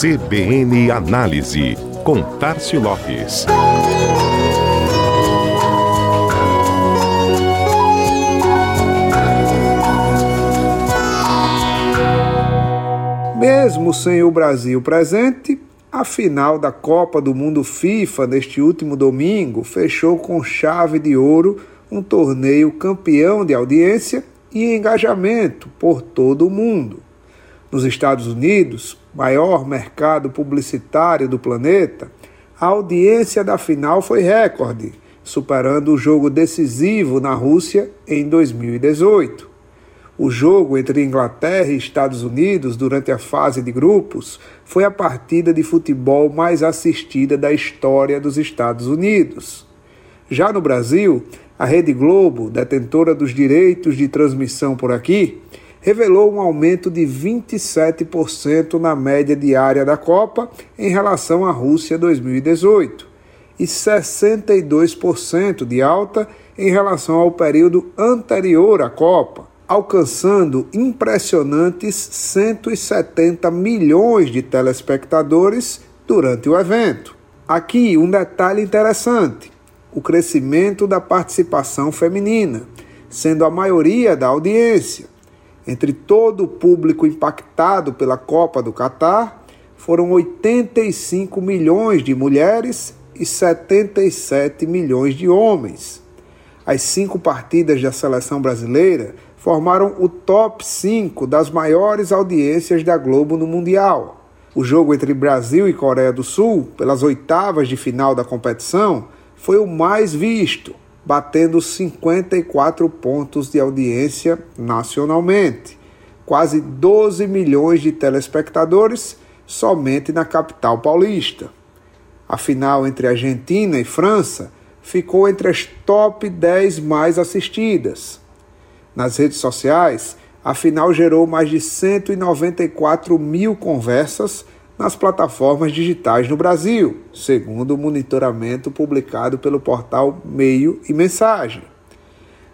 CBN Análise, com Tarcio Lopes. Mesmo sem o Brasil presente, a final da Copa do Mundo FIFA neste último domingo fechou com chave de ouro um torneio campeão de audiência e engajamento por todo o mundo. Nos Estados Unidos, maior mercado publicitário do planeta, a audiência da final foi recorde, superando o jogo decisivo na Rússia em 2018. O jogo entre Inglaterra e Estados Unidos durante a fase de grupos foi a partida de futebol mais assistida da história dos Estados Unidos. Já no Brasil, a Rede Globo, detentora dos direitos de transmissão por aqui, revelou um aumento de 27% na média diária da Copa em relação à Rússia 2018 e 62% de alta em relação ao período anterior à Copa, alcançando impressionantes 170 milhões de telespectadores durante o evento. Aqui um detalhe interessante: o crescimento da participação feminina, sendo a maioria da audiência, entre todo o público impactado pela Copa do Catar, foram 85 milhões de mulheres e 77 milhões de homens. As cinco partidas da seleção brasileira formaram o top 5 das maiores audiências da Globo no Mundial. O jogo entre Brasil e Coreia do Sul, pelas oitavas de final da competição, foi o mais visto, batendo 54 pontos de audiência nacionalmente, quase 12 milhões de telespectadores somente na capital paulista. A final entre Argentina e França ficou entre as top 10 mais assistidas. Nas redes sociais, a final gerou mais de 194 mil conversas nas plataformas digitais no Brasil, segundo o monitoramento publicado pelo portal Meio e Mensagem.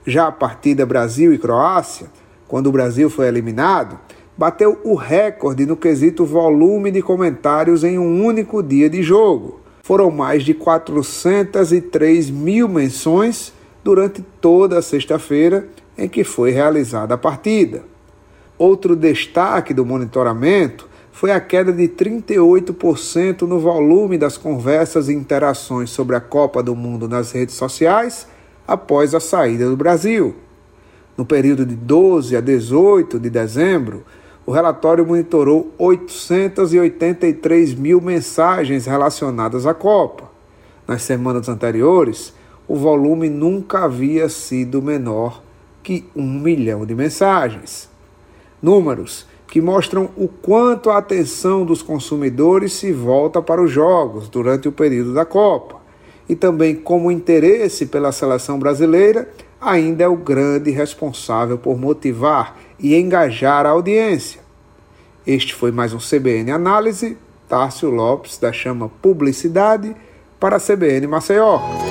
Já a partida Brasil e Croácia, quando o Brasil foi eliminado, bateu o recorde no quesito volume de comentários em um único dia de jogo. Foram mais de 403 mil menções durante toda a sexta-feira em que foi realizada a partida. Outro destaque do monitoramento foi a queda de 38% no volume das conversas e interações sobre a Copa do Mundo nas redes sociais após a saída do Brasil. No período de 12 a 18 de dezembro, o relatório monitorou 883 mil mensagens relacionadas à Copa. Nas semanas anteriores, o volume nunca havia sido menor que um milhão de mensagens. Números que mostram o quanto a atenção dos consumidores se volta para os jogos durante o período da Copa, e também como o interesse pela seleção brasileira ainda é o grande responsável por motivar e engajar a audiência. Este foi mais um CBN Análise, Tárcio Lopes da Chama Publicidade para a CBN Maceió.